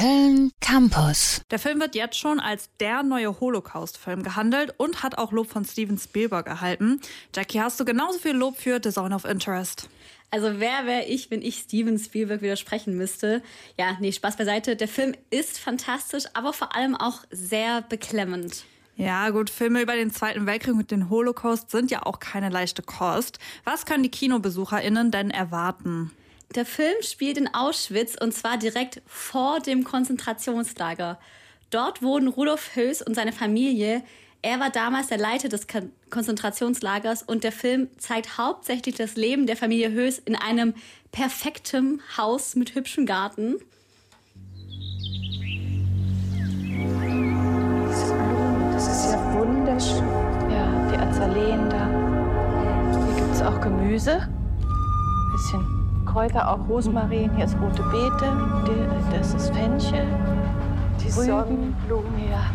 Köln Campus. Der Film wird jetzt schon als der neue Holocaust-Film gehandelt und hat auch Lob von Steven Spielberg erhalten. Jackie, hast du genauso viel Lob für The Zone of Interest? Also wer wäre ich, wenn ich Steven Spielberg widersprechen müsste? Ja, nee, Spaß beiseite. Der Film ist fantastisch, aber vor allem auch sehr beklemmend. Ja, gut, Filme über den Zweiten Weltkrieg und den Holocaust sind ja auch keine leichte Kost. Was können die KinobesucherInnen denn erwarten? Der Film spielt in Auschwitz und zwar direkt vor dem Konzentrationslager. Dort wohnen Rudolf Höß und seine Familie. Er war damals der Leiter des Konzentrationslagers und der Film zeigt hauptsächlich das Leben der Familie Höß in einem perfekten Haus mit hübschem Garten. Diese Blumen, das ist ja wunderschön. Ja, die Azaleen da. Hier gibt es auch Gemüse. Bisschen Kräuter, auch Rosmarin. Hier ist rote Beete, das ist Fenchel. Die Sonnenblumen, ja.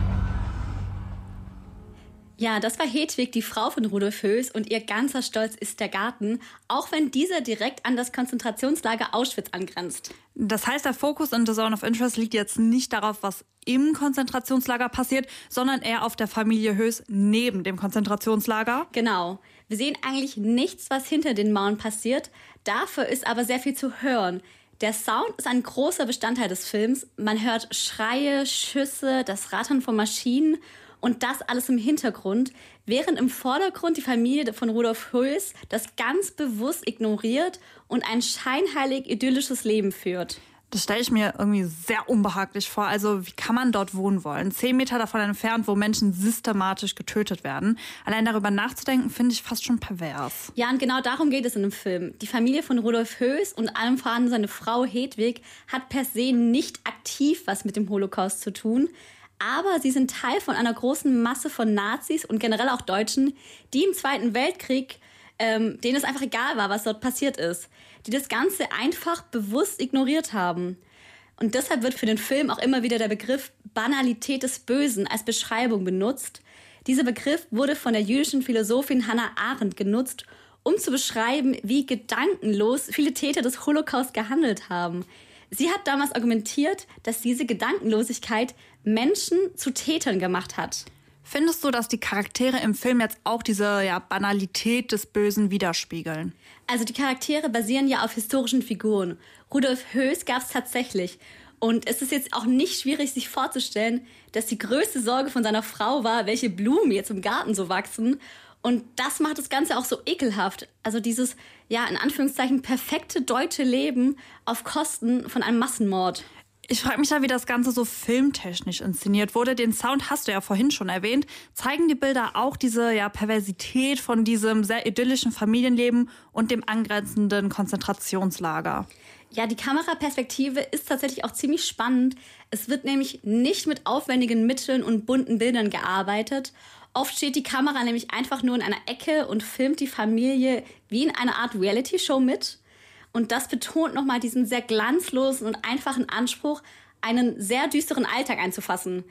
Ja, das war Hedwig, die Frau von Rudolf Höß, und ihr ganzer Stolz ist der Garten, auch wenn dieser direkt an das Konzentrationslager Auschwitz angrenzt. Das heißt, der Fokus in The Zone of Interest liegt jetzt nicht darauf, was im Konzentrationslager passiert, sondern eher auf der Familie Höß neben dem Konzentrationslager. Genau. Wir sehen eigentlich nichts, was hinter den Mauern passiert. Dafür ist aber sehr viel zu hören. Der Sound ist ein großer Bestandteil des Films. Man hört Schreie, Schüsse, das Rattern von Maschinen und das alles im Hintergrund, während im Vordergrund die Familie von Rudolf Höß das ganz bewusst ignoriert und ein scheinheilig idyllisches Leben führt. Das stelle ich mir irgendwie sehr unbehaglich vor. Also wie kann man dort wohnen wollen? Zehn Meter davon entfernt, wo Menschen systematisch getötet werden. Allein darüber nachzudenken, finde ich fast schon pervers. Ja, und genau darum geht es in dem Film. Die Familie von Rudolf Höß und allem voran seine Frau Hedwig hat per se nicht aktiv was mit dem Holocaust zu tun. Aber sie sind Teil von einer großen Masse von Nazis und generell auch Deutschen, die im Zweiten Weltkrieg ähm, denen es einfach egal war, was dort passiert ist, die das Ganze einfach bewusst ignoriert haben. Und deshalb wird für den Film auch immer wieder der Begriff Banalität des Bösen als Beschreibung benutzt. Dieser Begriff wurde von der jüdischen Philosophin Hannah Arendt genutzt, um zu beschreiben, wie gedankenlos viele Täter des Holocaust gehandelt haben. Sie hat damals argumentiert, dass diese Gedankenlosigkeit Menschen zu Tätern gemacht hat. Findest du, dass die Charaktere im Film jetzt auch diese ja, Banalität des Bösen widerspiegeln? Also die Charaktere basieren ja auf historischen Figuren. Rudolf Höß gab es tatsächlich. Und es ist jetzt auch nicht schwierig, sich vorzustellen, dass die größte Sorge von seiner Frau war, welche Blumen jetzt im Garten so wachsen. Und das macht das Ganze auch so ekelhaft. Also dieses, ja, in Anführungszeichen perfekte deutsche Leben auf Kosten von einem Massenmord. Ich frage mich ja, wie das Ganze so filmtechnisch inszeniert wurde. Den Sound hast du ja vorhin schon erwähnt. Zeigen die Bilder auch diese ja, Perversität von diesem sehr idyllischen Familienleben und dem angrenzenden Konzentrationslager? Ja, die Kameraperspektive ist tatsächlich auch ziemlich spannend. Es wird nämlich nicht mit aufwendigen Mitteln und bunten Bildern gearbeitet. Oft steht die Kamera nämlich einfach nur in einer Ecke und filmt die Familie wie in einer Art Reality-Show mit. Und das betont nochmal diesen sehr glanzlosen und einfachen Anspruch, einen sehr düsteren Alltag einzufassen.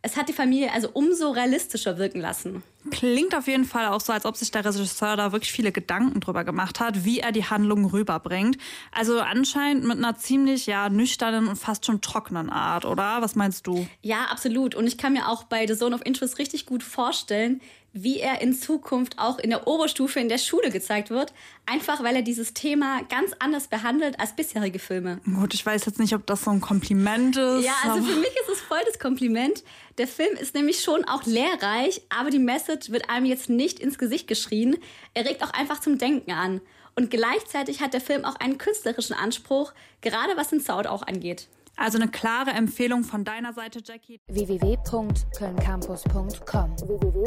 Es hat die Familie also umso realistischer wirken lassen. Klingt auf jeden Fall auch so, als ob sich der Regisseur da wirklich viele Gedanken drüber gemacht hat, wie er die Handlung rüberbringt. Also anscheinend mit einer ziemlich ja nüchternen und fast schon trockenen Art, oder? Was meinst du? Ja, absolut. Und ich kann mir auch bei The Zone of Interest richtig gut vorstellen, wie er in Zukunft auch in der Oberstufe in der Schule gezeigt wird. Einfach weil er dieses Thema ganz anders behandelt als bisherige Filme. Gut, ich weiß jetzt nicht, ob das so ein Kompliment ist. Ja, also für mich ist es voll das Kompliment. Der Film ist nämlich schon auch lehrreich, aber die Message wird einem jetzt nicht ins Gesicht geschrien. Er regt auch einfach zum Denken an. Und gleichzeitig hat der Film auch einen künstlerischen Anspruch, gerade was den Sound auch angeht. Also eine klare Empfehlung von deiner Seite, Jackie. www.kölncampus.com www